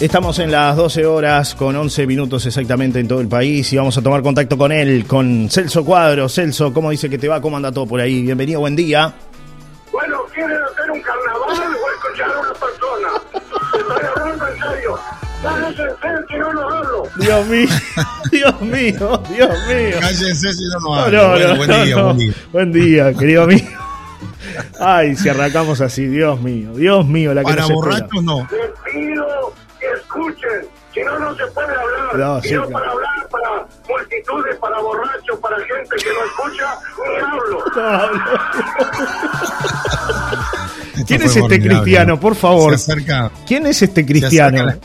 Estamos en las 12 horas con 11 minutos exactamente en todo el país y vamos a tomar contacto con él, con Celso Cuadro. Celso, ¿cómo dice que te va? ¿Cómo anda todo por ahí? Bienvenido, buen día. Bueno, ¿quieren hacer un carnaval o escuchar a una persona? Estoy hablando en serio. Cállense si no lo hablo. Dios mío, Dios mío, Dios mío. Cállense si no nos No, hablan. no, Bueno, no, buen no, día, no. buen día. Buen día, querido amigo. Ay, si arrancamos así, Dios mío, Dios mío, la que Para borrachos no. No, no se puede hablar. No, y sí, no claro. para hablar para multitudes, para borrachos, para gente que no escucha, ni hablo. Esto ¿Quién fue es este cristiano, ¿no? por favor? Se acerca. ¿Quién es este cristiano? la-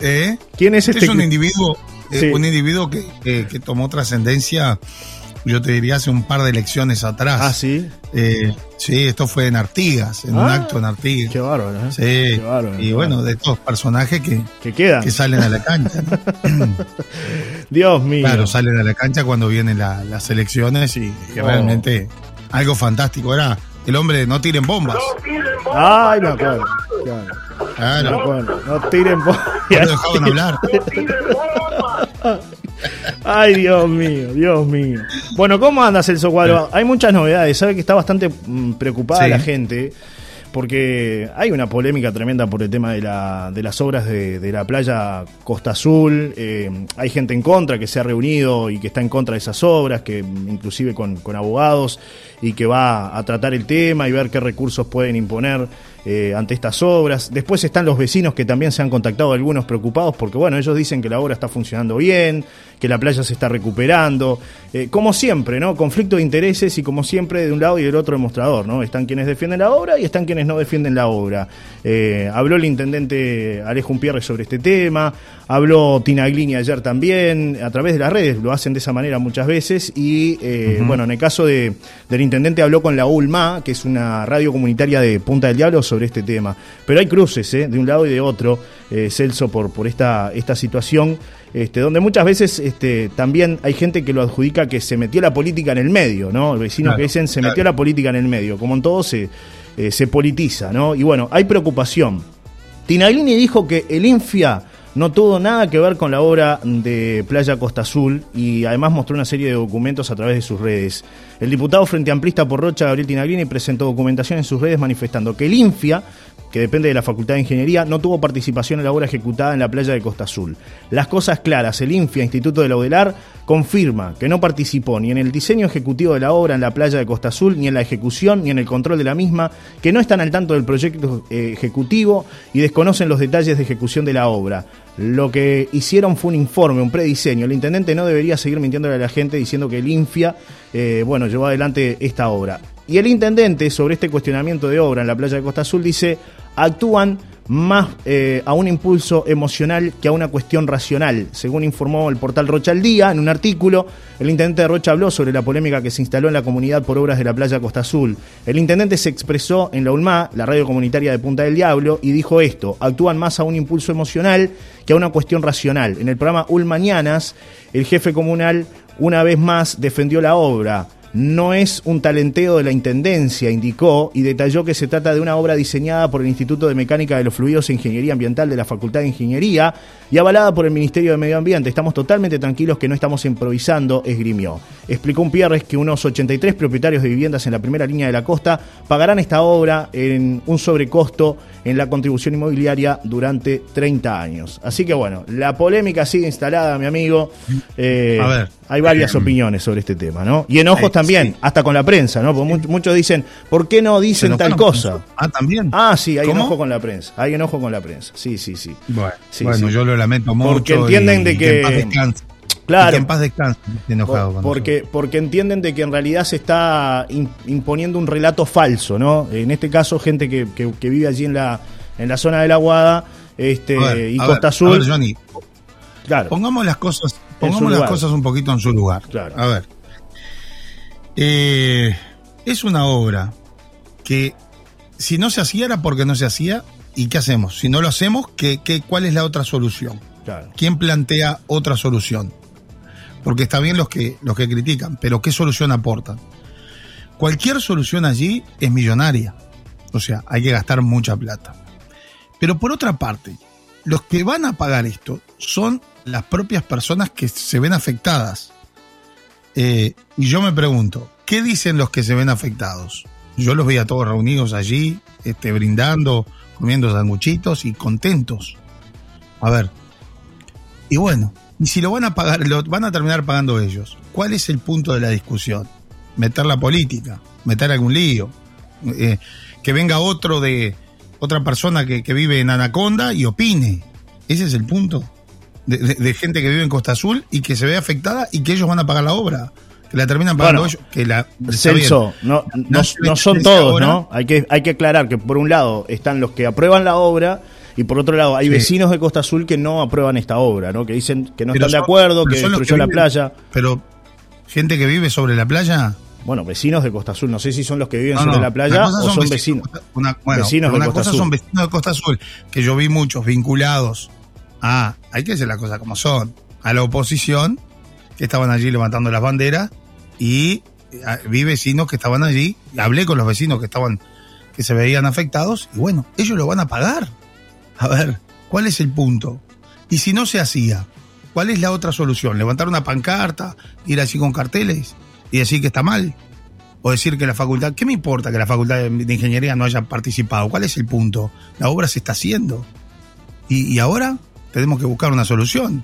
¿Eh? ¿Quién es este es un individuo, eh, Sí. un individuo que, que- que tomó trascendencia, yo te diría, hace un par de elecciones atrás. Ah, sí. Eh, sí, esto fue en Artigas, en un Ah, acto en Artigas. Qué bárbaro, ¿eh? Sí, Qué bárbaro, y qué bueno, bárbaro. de estos personajes que, Que queda. que salen a la cancha, ¿no? Dios mío. Claro, salen a la cancha cuando vienen la- las elecciones y, y Oh. realmente algo fantástico. Era el hombre de no tiren bombas. No tiren bombas. Ay, me no acuerdo. Claro, me acuerdo. No tiren bo- no dejaban hablar. No tiren bombas. Ay, Dios mío, Dios mío. Bueno, ¿cómo anda Celso Cuadro? Hay muchas novedades. Sabe que está bastante mm, preocupada Sí. la gente porque hay una polémica tremenda por el tema de, la, de las obras de, de la playa Costa Azul. Eh, hay gente en contra que se ha reunido y que está en contra de esas obras, que inclusive con, con abogados y que va a tratar el tema y ver qué recursos pueden imponer eh, ante estas obras. Después están los vecinos que también se han contactado, algunos preocupados, porque bueno, ellos dicen que la obra está funcionando bien, que la playa se está recuperando. Eh, como siempre, ¿no? Conflicto de intereses y como siempre de un lado y del otro el mostrador, ¿no? Están quienes defienden la obra y están quienes no defienden la obra. Eh, habló el intendente Alejo Pierre sobre este tema, habló Tinaglini ayer también, a través de las redes, lo hacen de esa manera muchas veces y eh, bueno, en el caso de, del intendente habló con la ULMA, que es una radio comunitaria de Punta del Diablo, sobre este tema. Pero hay cruces, ¿eh? de un lado y de otro, eh, Celso, por, por esta, esta situación, este, donde muchas veces este, también hay gente que lo adjudica que se metió la política en el medio, ¿no? Vecinos Claro, que dicen se claro. metió la política en el medio, como en todo se, eh, se politiza, ¿no? Y bueno, hay preocupación. Tinaglini dijo que el Infia no tuvo nada que ver con la obra de Playa Costa Azul y además mostró una serie de documentos a través de sus redes. El diputado Frente Amplista por Rocha, Gabriel Tinaglini, presentó documentación en sus redes manifestando que el Infia, que depende de la Facultad de Ingeniería, no tuvo participación en la obra ejecutada en la playa de Costa Azul. Las cosas claras, el Infia, Instituto de Laudelar, confirma que no participó ni en el diseño ejecutivo de la obra en la playa de Costa Azul, ni en la ejecución, ni en el control de la misma, que no están al tanto del proyecto eh, ejecutivo y desconocen los detalles de ejecución de la obra. Lo que hicieron fue un informe, un prediseño. El intendente no debería seguir mintiéndole a la gente diciendo que el Infia, eh, bueno, llevó adelante esta obra. Y el intendente, sobre este cuestionamiento de obra en la playa de Costa Azul, dice, actúan más eh, a un impulso emocional que a una cuestión racional. Según informó el portal Rocha al Día, en un artículo, el intendente de Rocha habló sobre la polémica que se instaló en la comunidad por obras de la playa Costa Azul. El intendente se expresó en la ULMA, la radio comunitaria de Punta del Diablo, y dijo esto, actúan más a un impulso emocional que a una cuestión racional. En el programa UL Mañanas, el jefe comunal una vez más defendió la obra. No es un talenteo de la Intendencia, indicó, y detalló que se trata de una obra diseñada por el Instituto de Mecánica de los Fluidos e Ingeniería Ambiental de la Facultad de Ingeniería y avalada por el Ministerio de Medio Ambiente. Estamos totalmente tranquilos que no estamos improvisando, esgrimió. Explicó un Pierres que unos 83 propietarios de viviendas en la primera línea de la costa pagarán esta obra en un sobrecosto en la contribución inmobiliaria durante 30 años. Así que bueno, la polémica sigue instalada, mi amigo. Eh, A ver. Hay varias opiniones sobre este tema, ¿no? Y enojos también, sí. hasta con la prensa, ¿no? Porque much- muchos dicen, ¿por qué no ¿Se dicen tal cosa? Ah, también. Ah, sí, hay ¿Cómo? enojo con la prensa. Hay enojo con la prensa. Sí, sí, sí. Bueno, Sí, bueno, yo lo lamento mucho. Porque entienden y- de y que- en paz. Y Claro. que en paz descanse. enojado Por- porque, porque entienden de que en realidad se está im- imponiendo un relato falso, ¿no? En este caso, gente que, que- que vive allí en la, en la zona de la Guada este, ver, y Costa ver, Azul. a ver, Johnny, claro, pongamos las cosas, pongamos las cosas un poquito en su lugar. Claro. A ver. Eh, es una obra que si no se hacía era porque no se hacía. ¿Y qué hacemos? Si no lo hacemos, ¿qué, qué, cuál es la otra solución? claro. ¿Quién plantea otra solución? Porque está bien los que, los que critican, pero ¿qué solución aportan? Cualquier solución allí es millonaria. O sea, hay que gastar mucha plata. Pero por otra parte, los que van a pagar esto son las propias personas que se ven afectadas. Eh, y yo me pregunto, ¿qué dicen los que se ven afectados? Yo los veía todos reunidos allí, este, brindando, comiendo sanguchitos y contentos. A ver. Y bueno, y si lo van a pagar, lo van a terminar pagando ellos. ¿Cuál es el punto de la discusión? Meter la política, meter algún lío. Eh, que venga otro de otra persona que, que, vive en Anaconda y opine. Ese es el punto. De, de, de, gente que vive en Costa Azul y que se ve afectada y que ellos van a pagar la obra. Que la terminan pagando Bueno, ellos. Que la, Celso, no, no, No, no son todos, ahora- ¿no? Hay que, hay que aclarar que por un lado están los que aprueban la obra y por otro lado hay Sí. vecinos de Costa Azul que no aprueban esta obra, ¿no? Que dicen que no Pero están de acuerdo, que destruyó la playa. Pero gente que vive sobre la playa. Bueno, vecinos de Costa Azul, no sé si son los que viven No, sobre no, la playa o son vecinos. Una, bueno, vecinos de una Costa cosa Azul. son vecinos de Costa Azul, que yo vi muchos vinculados a, hay que decir las cosas como son, a la oposición, que estaban allí levantando las banderas, y eh, vi vecinos que estaban allí, hablé con los vecinos que estaban, que se veían afectados, y bueno, ellos lo van a pagar. A ver, ¿cuál es el punto? Y si no se hacía, ¿cuál es la otra solución? ¿Levantar una pancarta, ir así con carteles y decir que está mal? o decir que la facultad, ¿qué me importa que la facultad de ingeniería no haya participado? ¿Cuál es el punto? La obra se está haciendo. Y ahora tenemos que buscar una solución.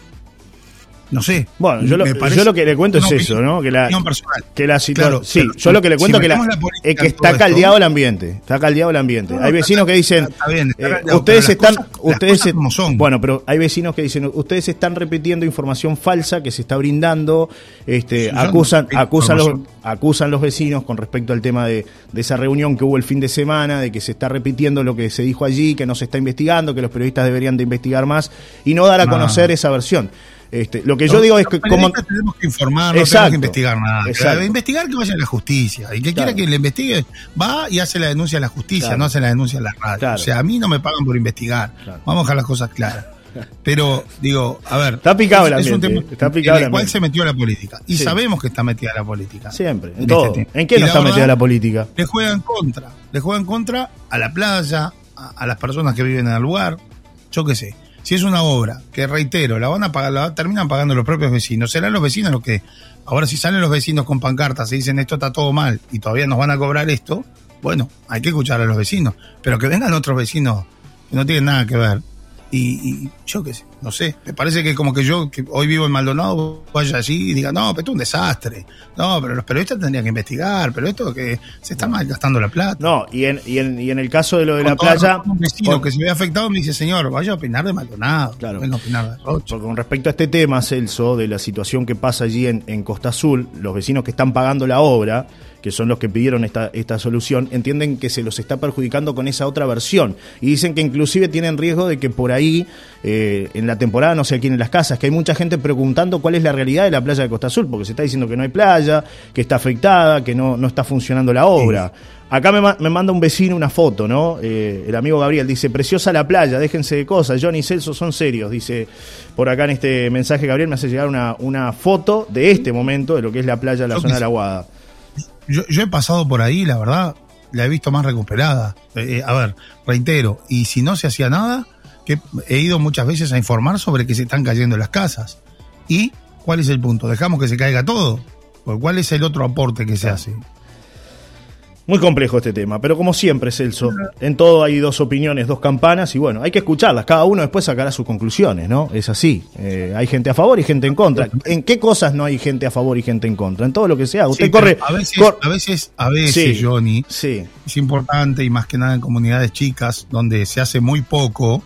No sé. Bueno, yo lo, yo lo que le cuento es eso, ¿no? Que la, personal. que la situación. Claro, sí, pero yo lo que le si cuento es que, la- es que está esto- caldeado el ambiente. Está caldeado el ambiente. No, hay vecinos que dicen. está bien, está eh, ustedes están. cosas- ustedes se- como son. Bueno, pero hay vecinos que dicen. Ustedes están repitiendo información falsa que se está brindando. Este, acusan, acusan, los, acusan los vecinos con respecto al tema de, de esa reunión que hubo el fin de semana, de que se está repitiendo lo que se dijo allí, que no se está investigando, que los periodistas deberían de investigar más y no dar a No. conocer esa versión. Este, lo que yo digo es que como tenemos que informar, no Exacto. tenemos que investigar nada. Exacto. Investigar que vaya a la justicia. Y que quiera que le investigue, va y hace la denuncia a la justicia, Claro. no hace la denuncia a la radio. Claro. O sea, a mí no me pagan por investigar. Vamos a dejar las cosas claras. Pero, digo, a ver. Está picado es, es un ambiente, tema está picado en el cual ambiente. se metió la política. Y Sí. sabemos que está metida la política. siempre, en en todo. este. ¿En qué no está verdad- metida la política? Le juega en contra. Le juega en contra a la playa, a, a las personas que viven en el lugar. Yo qué sé. Si es una obra que, reitero, la van a pagar, la terminan pagando los propios vecinos. Serán los vecinos los que. Ahora, si salen los vecinos con pancartas y dicen esto está todo mal y todavía nos van a cobrar esto, bueno, hay que escuchar a los vecinos. Pero que vengan otros vecinos que no tienen nada que ver. Y, y yo qué sé, no sé. Me parece que como que yo, que hoy vivo en Maldonado, vaya allí y diga, no, pero esto es un desastre. No, pero los periodistas tendrían que investigar, pero esto que se está mal gastando la plata. No, y en, y en, y en el caso de lo de la Con todo playa, Un vecino con, que se ve afectado me dice, señor, vaya a opinar de Maldonado. Claro. Venga a opinar de Rocha. con respecto a este tema, Celso, de la situación que pasa allí en, en Costa Azul, los vecinos que están pagando la obra, que son los que pidieron esta, esta solución, entienden que se los está perjudicando con esa otra versión. Y dicen que inclusive tienen riesgo de que por ahí, eh, en la temporada, no se alquilen las casas, que hay mucha gente preguntando cuál es la realidad de la playa de Costa Azul, porque se está diciendo que no hay playa, que está afectada, que no, no está funcionando la obra. Acá me, me manda un vecino una foto, ¿no? Eh, el amigo Gabriel dice, preciosa la playa, déjense de cosas, Johnny y Celso son serios, dice por acá en este mensaje Gabriel me hace llegar una, una foto de este momento, de lo que es la playa de la zona de la sé. Yo, yo he pasado por ahí, la verdad, la he visto más recuperada. Eh, eh, a ver, reitero, y si no se hacía nada, que he ido muchas veces a informar sobre que se están cayendo las casas. ¿Y cuál es el punto? ¿Dejamos que se caiga todo? Porque ¿Cuál es el otro aporte que se hace? Muy complejo este tema, pero como siempre, Celso, en todo hay dos opiniones, dos campanas, y bueno, hay que escucharlas, cada uno después sacará sus conclusiones, ¿no? Es así, Eh, hay gente a favor y gente en contra. ¿En qué cosas no hay gente a favor y gente en contra? En todo lo que sea, usted Sí, corre... A veces, cor- a veces, a veces, Sí. Johnny, Sí, es importante y más que nada en comunidades chicas donde se hace muy poco,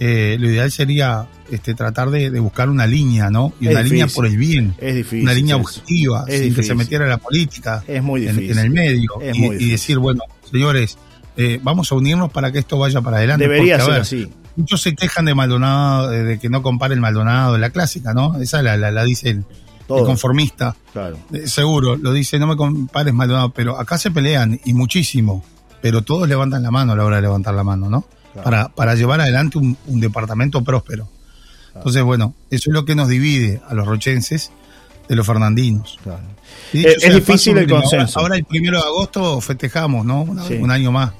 eh, lo ideal sería este, tratar de, de buscar una línea, ¿no? Y Es una línea por el bien. es difícil. una línea objetiva, sin que se metiera la política Es muy en, difícil. en el medio Es y, muy y decir, bueno, señores, eh, vamos a unirnos para que esto vaya para adelante. Debería porque, ser ver, así. Muchos se quejan de Maldonado, de, de que no compare el Maldonado, la clásica, ¿no? Esa la, la, la dice el, conformista. Claro. Eh, Seguro, lo dice, no me compares Maldonado, pero acá se pelean y muchísimo, pero todos levantan la mano a la hora de levantar la mano, ¿no? Claro. Para, para llevar adelante un, un departamento próspero. Entonces, bueno, eso es lo que nos divide a los rochenses de los fernandinos. claro. Y dicho Eh, es sea difícil el consenso. Ahora, ahora el primero de agosto festejamos, ¿no? Una- Sí. Un año más.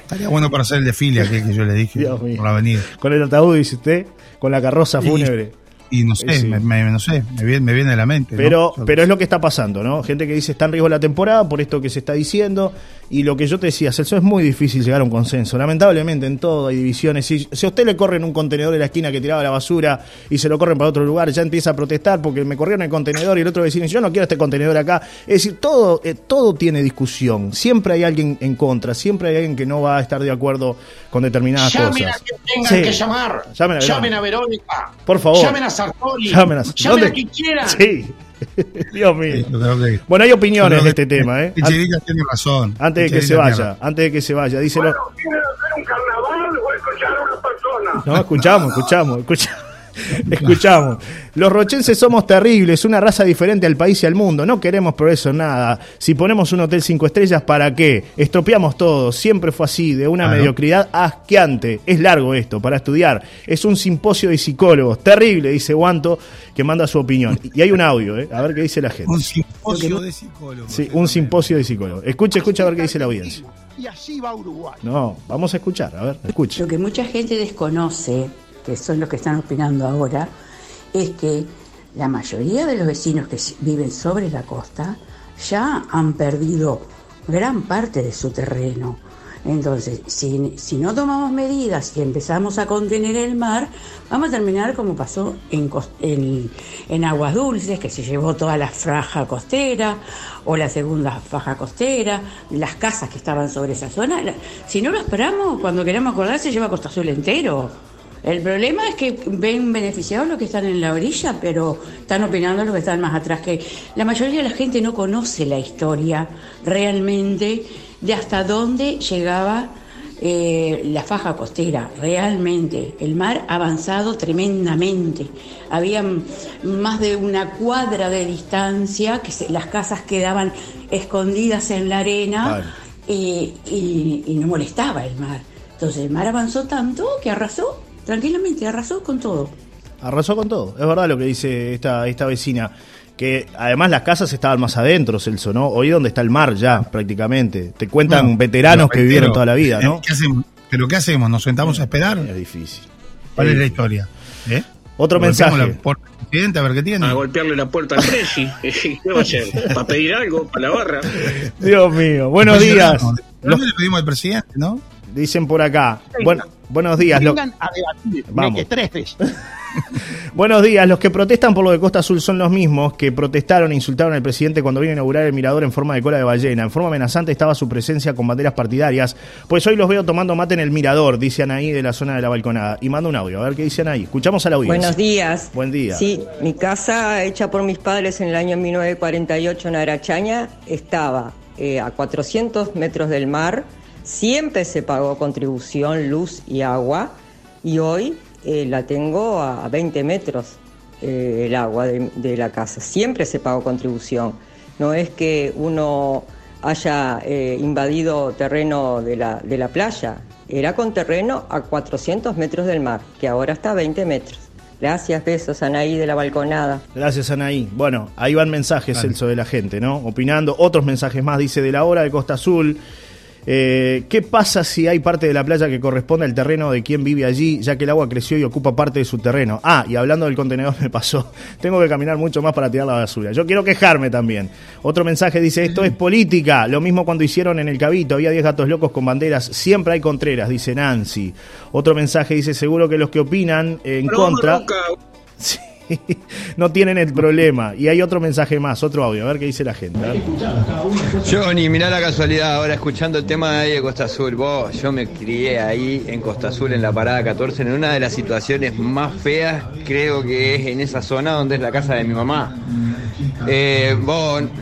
Estaría bueno para hacer el desfile aquel que yo le dije Dios mío. por la avenida. Con el ataúd, dice usted, con la carroza fúnebre. Y no sé, Sí. me, me- no sé, me viene, me viene a la mente. Pero, pero es lo que está pasando, ¿no? Gente que dice está en riesgo la temporada por esto que se está diciendo. Y lo que yo te decía, Celso, es muy difícil llegar a un consenso. Lamentablemente en todo hay divisiones. Si, si a usted le corren un contenedor en la esquina que tiraba la basura y se lo corren para otro lugar, ya empieza a protestar porque me corrieron el contenedor y el otro vecino dice, yo no quiero este contenedor acá. Es decir, todo, eh, todo tiene discusión. Siempre hay alguien en contra, siempre hay alguien que no va a estar de acuerdo con determinadas Llamen a cosas. quien tengan Sí. que llamar. Llamen a Llamen Verónica. a Verónica. Por favor. Llamen a Sartori. Llamen a- Llamen a quien quieran. Sí. Dios mío. Sí, Bueno, hay opiniones de que- este tema, ¿eh? que Chirita tiene razón. Antes de que se vaya, antes de que se vaya, dice Bueno, ¿quieren hacer un carnaval o escuchar a una persona? No, escuchamos, escuchamos, escuchamos. Escuchamos. Los rochenses somos terribles, una raza diferente al país y al mundo. No queremos progreso en nada. Si ponemos un hotel cinco estrellas, ¿para qué? Estropeamos todo. Siempre fue así, de una Claro. mediocridad asqueante. Es largo esto, para estudiar. Es un simposio de psicólogos. Terrible, dice Guanto, que manda su opinión. Y hay un audio, ¿eh? A ver qué dice la gente. Un simposio de psicólogos. Sí, un simposio de psicólogos. Escucha, escucha a ver qué dice la audiencia. Y así va Uruguay. No, vamos a escuchar, a ver, escucha. Lo que mucha gente desconoce, que son los que están opinando ahora, es que la mayoría de los vecinos que viven sobre la costa ya han perdido gran parte de su terreno. Entonces, si, si no tomamos medidas y empezamos a contener el mar, vamos a terminar como pasó en, en, Aguas Dulces, que se llevó toda la faja costera, o la segunda faja costera, las casas que estaban sobre esa zona. Si no lo esperamos, cuando queramos acordar, se lleva Costa Azul entero. El problema es que ven beneficiados los que están en la orilla, pero están opinando los que están más atrás. Que la mayoría de la gente no conoce la historia realmente de hasta dónde llegaba eh, la faja costera. Realmente, el mar ha avanzado tremendamente. Había más de una cuadra de distancia, que se- las casas quedaban escondidas en la arena Claro. y, y- y no molestaba el mar. Entonces el mar avanzó tanto que arrasó, tranquilamente, arrasó con todo. Arrasó con todo. Es verdad lo que dice esta, esta vecina. Que además las casas estaban más adentro, Celso, ¿no? Hoy donde está el mar ya, prácticamente. Te cuentan Bueno, veteranos que vivieron toda la vida, ¿no? ¿qué hacemos? ¿Pero qué hacemos? ¿Nos sentamos a esperar? Es difícil. ¿Cuál es la historia? ¿Eh? Otro Golpeamos mensaje. la puerta presidente a ver qué tiene. a golpearle la puerta al Presi. ¿Qué va a hacer? ¿Para pedir algo? ¿Para la barra? Dios mío. Buenos días. no le pedimos al presidente, ¿no? Dicen por acá. Bueno, buenos días. Lo- Vengan a debatir, Vamos. mequetrefes. Buenos días. Los que protestan por lo de Costa Azul son los mismos que protestaron e insultaron al presidente cuando vino a inaugurar el mirador en forma de cola de ballena. En forma amenazante estaba su presencia con banderas partidarias. Pues hoy los veo tomando mate en el mirador, dice Anaí de la zona de la balconada. Y manda un audio, a ver qué dice Anaí. Escuchamos a la audiencia. Buenos días. Buen día. Sí, mi casa, hecha por mis padres en el año 1948 en Arachaña, estaba eh, a 400 metros del mar. Siempre se pagó contribución, luz y agua. Y hoy eh, la tengo a 20 metros eh, el agua de, de la casa. Siempre se pagó contribución. No es que uno haya eh, invadido terreno de la, de la playa. Era con terreno a 400 metros del mar, que ahora está a 20 metros. Gracias, besos, Anaí de la balconada. Gracias, Anaí. Bueno, ahí van mensajes. Celso, de la gente, ¿no? Opinando. Otros mensajes más, dice, de la hora de Costa Azul. Eh, ¿Qué pasa si hay parte de la playa que corresponde al terreno de quien vive allí, ya que el agua creció y ocupa parte de su terreno? Ah, y hablando del contenedor me pasó, tengo que caminar mucho más para tirar la basura. Yo quiero quejarme también. Otro mensaje dice, esto es política, lo mismo cuando hicieron en el Cabito, había 10 gatos locos con banderas, siempre hay contreras, dice Nancy. Otro mensaje dice, seguro que los que opinan en contra... Sí, no tienen el problema. Y hay otro mensaje más, otro audio, a ver qué dice la gente. Johnny, mirá la casualidad, ahora escuchando el tema de ahí de Costa Azul, vos, yo me crié ahí en Costa Azul, en la parada 14, en una de las situaciones más feas, creo que es en esa zona donde es la casa de mi mamá. Eh,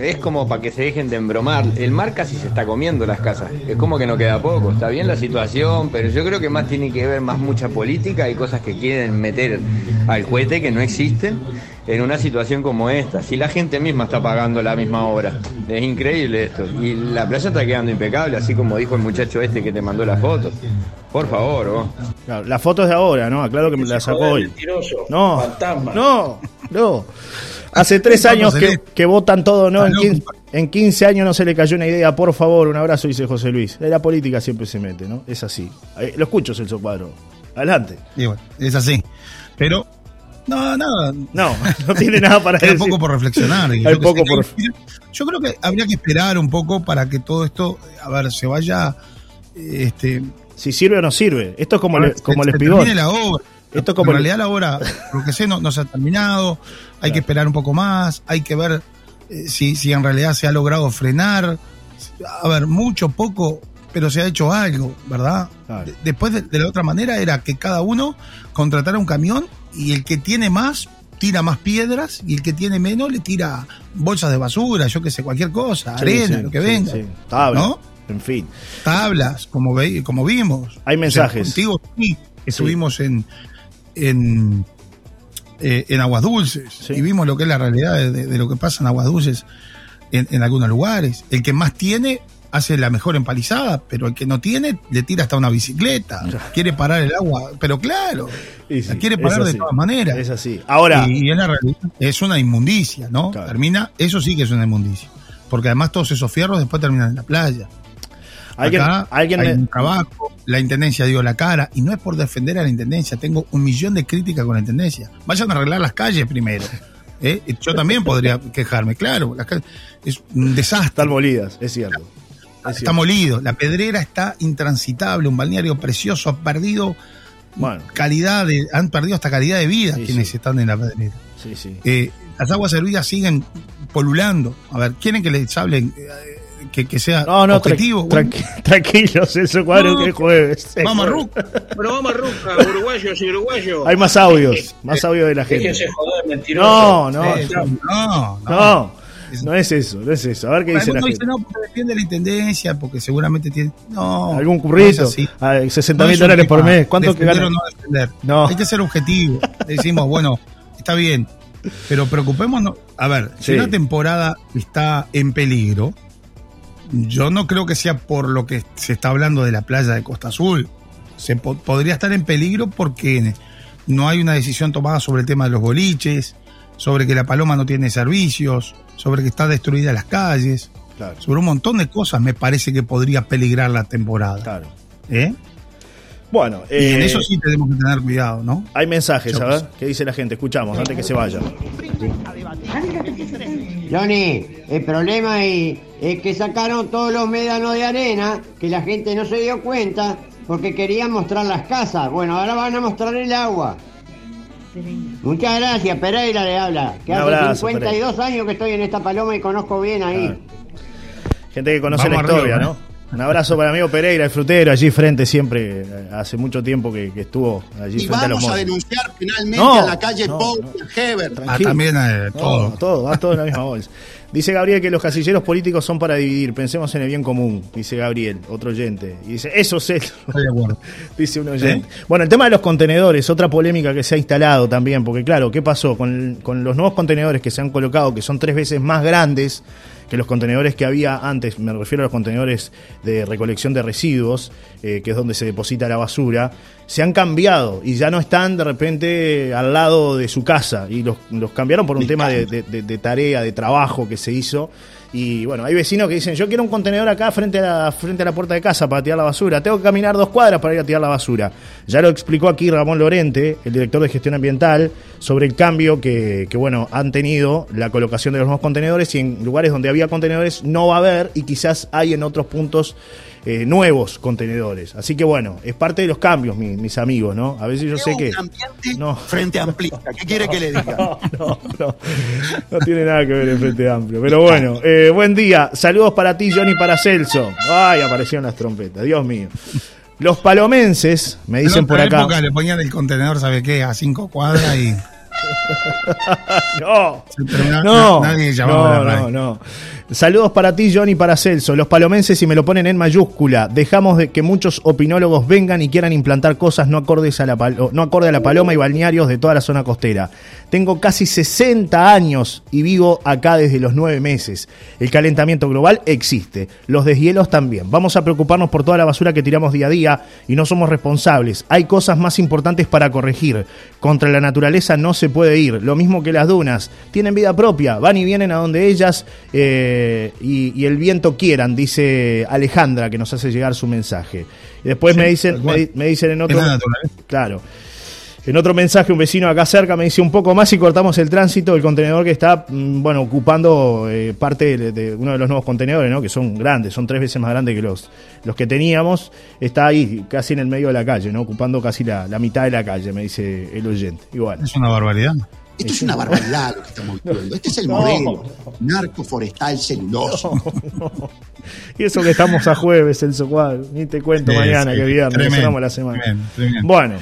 es como para que se dejen de embromar, el mar casi se está comiendo las casas, es como que no queda poco, está bien la situación, pero yo creo que más tiene que ver más mucha política y cosas que quieren meter al cohete que no existen en una situación como esta. Si la gente misma está pagando la misma obra, es increíble esto. Y la playa está quedando impecable, así como dijo el muchacho este que te mandó la foto. Por favor, vos. Claro, la foto es de ahora, ¿no? Aclaro que me la sacó hoy. mentiroso, No, fantasma. no, no. Hace tres años que, que votan todo, ¿no? En Está 15, loco. en 15 años no se le cayó una idea. Por favor, un abrazo, dice José Luis. La política siempre se mete, ¿no? Es así. Eh, Lo escucho, Celso Cuadro. Adelante. Y bueno, es así. Pero, no, nada. No, no tiene nada para Queda decir. poco por reflexionar. Hay yo poco por- Yo creo que habría que esperar un poco para que todo esto, a ver, se vaya. Este, Si sirve o no sirve. Esto es como, el, ver, se- como el se la obra. Esto es como en el- realidad la obra, lo que sé, no, no se ha terminado. Hay que esperar un poco más. Hay que ver eh, si, si en realidad se ha logrado frenar. A ver, mucho, poco, pero se ha hecho algo, ¿verdad? Claro. Después de, de la otra manera era que cada uno contratara un camión y el que tiene más tira más piedras y el que tiene menos le tira bolsas de basura, yo que sé, cualquier cosa, Sí, arena, sí, lo que sí, venga. sí. Tabla. ¿No? En fin. tablas, como, ve, como vimos. Hay mensajes. O sea, contigo sí, estuvimos en, en, eh, en Aguas Dulces y vimos lo que es la realidad de, de- de lo que pasa en Aguas Dulces en, en algunos lugares. El que más tiene hace la mejor empalizada, pero el que no tiene le tira hasta una bicicleta. Quiere parar el agua, pero claro, Y sí, la quiere parar de todas maneras. Es así. Ahora, Y, en la realidad es una inmundicia, ¿no? Claro. Termina, eso sí que es una inmundicia. Porque además todos esos fierros después terminan en la playa. alguien, Acá alguien hay le- un trabajo, la intendencia dio la cara, y no es por defender a la intendencia, tengo un millón de críticas con la intendencia. Vayan a arreglar las calles primero. ¿eh? Yo también podría quejarme, claro, las calles- es un desastre. están molidas, es cierto. Es Está molido, la pedrera está intransitable, un balneario precioso, ha perdido Bueno, calidad de, han perdido hasta calidad de vida Sí, quienes sí. están en la pedrera. sí, sí. Eh, las aguas servidas siguen polulando. A ver, ¿quieren que les hablen eh, que, que sea No, no, tra- objetivo? Bueno, tranqui- tranquilo, Celso Cuadro, No, que es jueves. Es Vamos a jueves. Ruc. Bueno, vamos a Ruca, uruguayos y uruguayos. Hay más audios, más audios de la gente. Déjense joder, mentiroso. No, no, Eh, no, no. No, no es eso, no es eso. A ver qué dice la gente. dicen, no, porque defiende la intendencia, porque seguramente tiene. No. ¿Algún no currito? Ah, 60 No mil dólares por mes. ¿Cuánto que gana? no defender. No. Hay que ser objetivo. Decimos, bueno, está bien, pero preocupémonos. A ver, si una temporada está en peligro, yo no creo que sea por lo que se está hablando de la playa de Costa Azul. Se po- podría estar en peligro porque no hay una decisión tomada sobre el tema de los boliches, sobre que la paloma no tiene servicios, sobre que está destruida las calles, Claro, sobre un montón de cosas me parece que podría peligrar la temporada. claro. ¿eh? Bueno, Y en eh, eso sí tenemos que tener cuidado, ¿no? hay mensajes, a Yo ver qué dice la gente. Escuchamos antes que se vaya. Johnny, el problema es, es que sacaron todos los médanos de arena, que la gente no se dio cuenta, porque querían mostrar las casas. Bueno, ahora van a mostrar el agua. Muchas gracias, Pereira le habla. Que Un hace abrazo, 52 años que estoy en esta paloma y conozco bien ahí. Gente que conoce Vamos la historia, arriba, ¿no? Un abrazo para mi amigo Pereira, el frutero, allí frente siempre, eh, hace mucho tiempo que, que estuvo allí Y frente a los vamos a denunciar penalmente No, a la calle no, Pou no. Heber. Ah, también eh, No, todo. todo, va todo en la misma bolsa. Dice Gabriel que los casilleros políticos son para dividir. Pensemos en el bien común, dice Gabriel, otro oyente. Y dice, eso es dice un oyente. Bueno, el tema de los contenedores, otra polémica que se ha instalado también, porque claro, ¿qué pasó? Con, con los nuevos contenedores que se han colocado, que son tres veces más grandes que los contenedores que había antes, me refiero a los contenedores de recolección de residuos, eh, que es donde se deposita la basura, se han cambiado y ya no están de repente al lado de su casa y los, los cambiaron por un tema de, de- de- de tarea, de trabajo que se hizo. Y bueno, hay vecinos que dicen, yo quiero un contenedor acá frente a, la, frente a la puerta de casa para tirar la basura, tengo que caminar dos cuadras para ir a tirar la basura. Ya lo explicó aquí Ramón Lorente, el director de gestión ambiental, sobre el cambio que, que, bueno, han tenido la colocación de los nuevos contenedores y en lugares donde había contenedores no va a haber y quizás hay en otros puntos eh, nuevos contenedores. Así que bueno, es parte de los cambios, mi- mis amigos, ¿no? A veces yo sé que... No. frente amplista. ¿Qué quiere que le diga? No, no, no. No tiene nada que ver el Frente Amplio. Pero bueno, eh, buen día. Saludos para ti, Johnny, para Celso. Ay, aparecieron las trompetas. Dios mío. Los palomenses, me dicen en por acá. época le ponían el contenedor, ¿sabe qué? A cinco cuadras y No. No, nadie no, no. Saludos para ti, Johnny, para Celso. Los palomenses, si me lo ponen en mayúscula, dejamos de que muchos opinólogos vengan y quieran implantar cosas no acordes a la no acorde a la paloma y balnearios de toda la zona costera. Tengo casi 60 años y vivo acá desde los 9 meses. El calentamiento global existe, los deshielos también. Vamos a preocuparnos por toda la basura que tiramos día a día y no somos responsables. Hay cosas más importantes para corregir. Contra la naturaleza no se puede ir. Lo mismo que las dunas. Tienen vida propia, van y vienen a donde ellas eh, y, y el viento quieran, dice Alejandra, que nos hace llegar su mensaje. Y después me dicen, me, me dicen en otro. Claro. En otro mensaje, un vecino acá cerca me dice un poco más y cortamos el tránsito del contenedor que está, mm, bueno, ocupando eh, parte de, de uno de los nuevos contenedores, ¿no? Que son grandes, son tres veces más grandes que los, los que teníamos. Está ahí, casi en el medio de la calle, ¿no? Ocupando casi la, la mitad de la calle, me dice el oyente. Igual. Es una barbaridad. Esto es una barbaridad lo que estamos viviendo. Este es el No. modelo. Narco forestal celuloso. Y eso que estamos a jueves, el Socual. Ni te cuento Sí, mañana, sí, que viernes, tremendo, la semana. tremendo, tremendo. Bueno,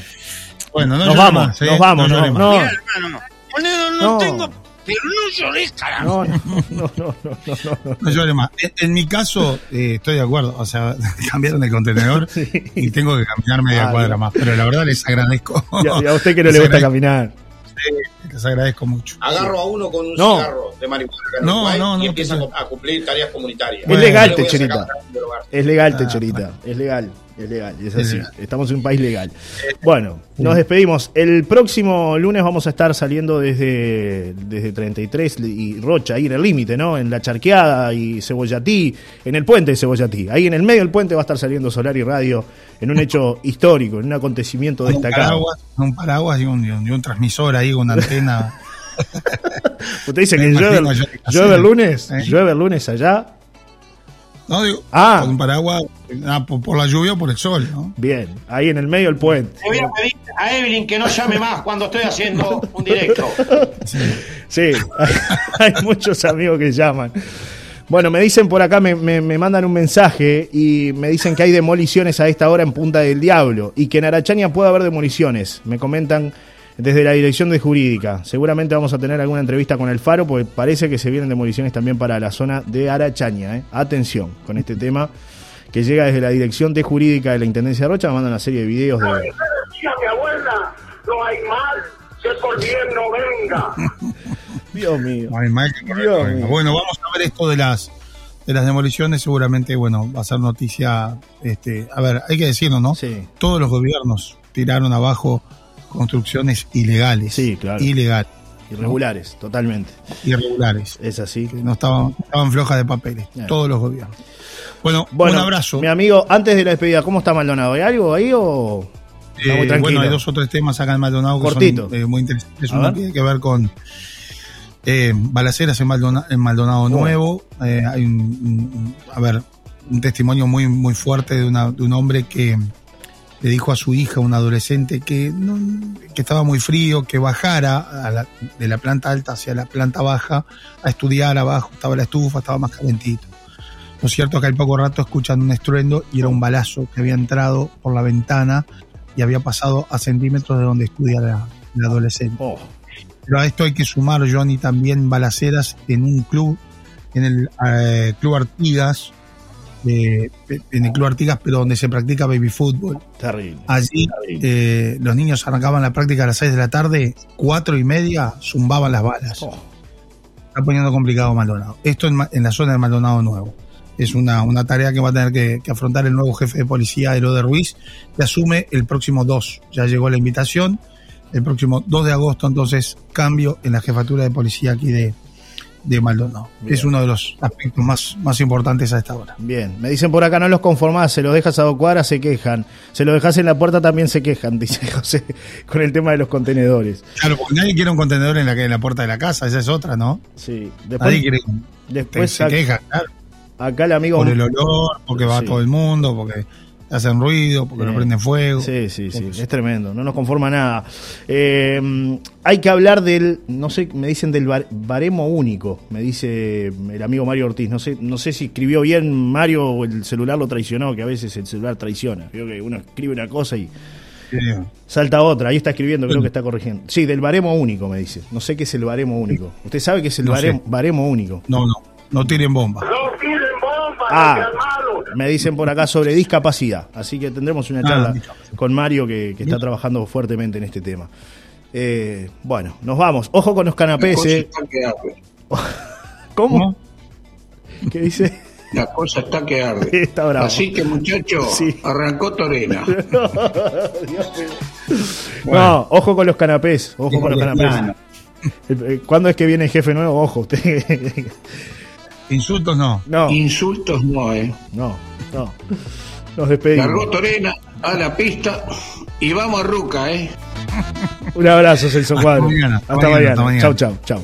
Bueno, no nos vamos, más, ¿eh? nos vamos, No Mira, hermano, no, no, No. tengo, pero no llores, carajo. no, no, no, no, no, no, no. No llore más. En, en mi caso, eh, estoy de acuerdo. O sea, cambiaron el contenedor y tengo que caminar media Ah, cuadra más. Pero la verdad les agradezco. Y a, y a usted que no Les le gusta caminar. sí, Les agradezco mucho. Agarro a uno con un No. cigarro de marihuana No, Uruguay no, no, y empieza no. a cumplir tareas comunitarias. Es legal, Techerita. Es legal, Ah, Techerita. Es legal. Es legal. Es Es así. legal. Estamos en un país legal. Bueno, nos despedimos. El próximo lunes vamos a estar saliendo desde, desde 33 y Rocha, ahí en el límite, ¿no? En la Charqueada y Cebollatí, en el puente de Cebollatí. Ahí en el medio del puente va a estar saliendo Solar y Radio en un hecho histórico, en un acontecimiento Con un destacado. paraguas, un paraguas y un, y un- y un transmisor ahí con una antena. Usted dice Me que imagino llueve, yo llueve el lunes, ¿Eh? llueve el lunes allá. No, digo, Ah. con un paraguas ah, por, por la lluvia o por el sol, ¿no? Bien, ahí en el medio del puente. Le voy a pedir a Evelyn que no llame más cuando estoy haciendo un directo. Sí, hay muchos amigos que llaman. Bueno, me dicen por acá, me, me- me mandan un mensaje y me dicen que hay demoliciones a esta hora en Punta del Diablo y que en Arachaña puede haber demoliciones. Me comentan desde la dirección de jurídica. Seguramente vamos a tener alguna entrevista con el Faro porque parece que se vienen demoliciones también para la zona de Arachaña. ¿eh? Atención con este tema que llega desde la dirección de jurídica de la Intendencia de Rocha. Me mandan una serie de videos de... Decía mi abuela, no hay mal que por bien no venga. Dios mío. No hay mal que por Dios venga. mío. Bueno, vamos a ver esto de las de las demoliciones, seguramente, bueno, va a ser noticia. Este, a ver, hay que decirlo, ¿no? Sí. Todos los gobiernos tiraron abajo construcciones ilegales. Sí, claro. Ilegales, Irregulares, totalmente. irregulares. Es así. que no estaban, estaban flojas de papeles, todos los gobiernos. Bueno, Bueno, un abrazo. Mi amigo, antes de la despedida, ¿cómo está Maldonado? ¿Hay algo ahí o Eh, tranquilo? bueno, hay dos o tres temas acá en Maldonado que Cortito. son eh, muy interesantes. Uno ver. tiene que ver con eh, balaceras en, Maldona- en Maldonado. Nuevo. Eh, hay un- a ver, un testimonio muy, muy fuerte de, una- de un hombre que le dijo a su hija, un adolescente, que, no- que estaba muy frío, que bajara a la- de la planta alta hacia la planta baja a estudiar abajo. Estaba la estufa, estaba más calentito. Lo cierto es que al poco rato escuchan un estruendo y era un balazo que había entrado por la ventana y había pasado a centímetros de donde estudia la, la adolescente. Oh, Pero a esto hay que sumar, Johnny, también balaceras en un club, en el eh, Club Artigas, eh, en el Club Artigas, pero donde se practica baby fútbol. terrible. Allí eh, los niños arrancaban la práctica a las 6 de la tarde, cuatro y media zumbaban las balas. Oh, Está poniendo complicado Maldonado. Esto en, la zona de Maldonado Nuevo. Es una, una tarea que va a tener que, que afrontar el nuevo jefe de policía, Herode Ruiz, que asume el próximo 2. Ya llegó la invitación. El próximo 2 de agosto, entonces, cambio en la jefatura de policía aquí de, de Maldonado. Bien. Es uno de los aspectos más, más importantes a esta hora. bien. Me dicen por acá, no los conformás, se los dejas a dos cuadras, se quejan. Se los dejas en la puerta, también se quejan, dice José, con el tema de los contenedores. Claro, porque nadie quiere un contenedor en la, en la puerta de la casa, esa es otra, ¿no? Sí. Nadie Después, quiere. después se queja, claro. acá el amigo... por el olor, porque va Sí. todo el mundo, porque hacen ruido, porque Sí. lo prenden fuego. Sí, sí, sí, es tremendo, no nos conforma nada. Eh, hay que hablar del, no sé, me dicen del bar- baremo único, me dice el amigo Mario Ortiz, no sé, no sé si escribió bien Mario o el celular lo traicionó, que a veces el celular traiciona, creo que uno escribe una cosa y salta otra, ahí está escribiendo, creo que está corrigiendo. Sí, del baremo único, me dice, no sé qué es el baremo único. ¿Usted sabe qué es el No baremo único? No, no, no tiren bomba. No tiren bomba, Ah. Me dicen por acá sobre discapacidad, así que tendremos una Ah, charla con Mario que, que está trabajando fuertemente en este tema. Eh, bueno, nos vamos. Ojo con los canapés. Eh. ¿Cómo? ¿Qué dice? La cosa está que arde. Está bravo. Así que, muchacho, Sí. arrancó Torena. No, ojo con los canapés. Ojo con los canapés. plano. Eh, ¿Cuándo es que viene el jefe nuevo? Ojo, usted. Insultos no. No, Insultos no, ¿eh? no, no. Nos despedimos. Largó Torena a la pista y vamos a Ruca, ¿eh? Un abrazo, Celso Hasta Cuadro. mañana, Hasta, hasta mañana, mañana. hasta mañana. Chau, chau, chau.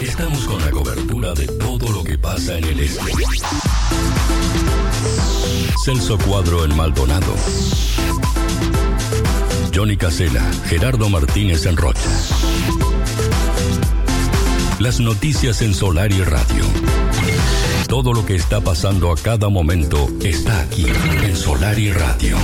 Estamos con la cobertura de todo lo que pasa en el este. Celso Cuadro en Maldonado. Johnny Casela, Gerardo Martínez en Rocha. Las noticias en Solar y Radio. Todo lo que está pasando a cada momento está aquí en Solar y Radio.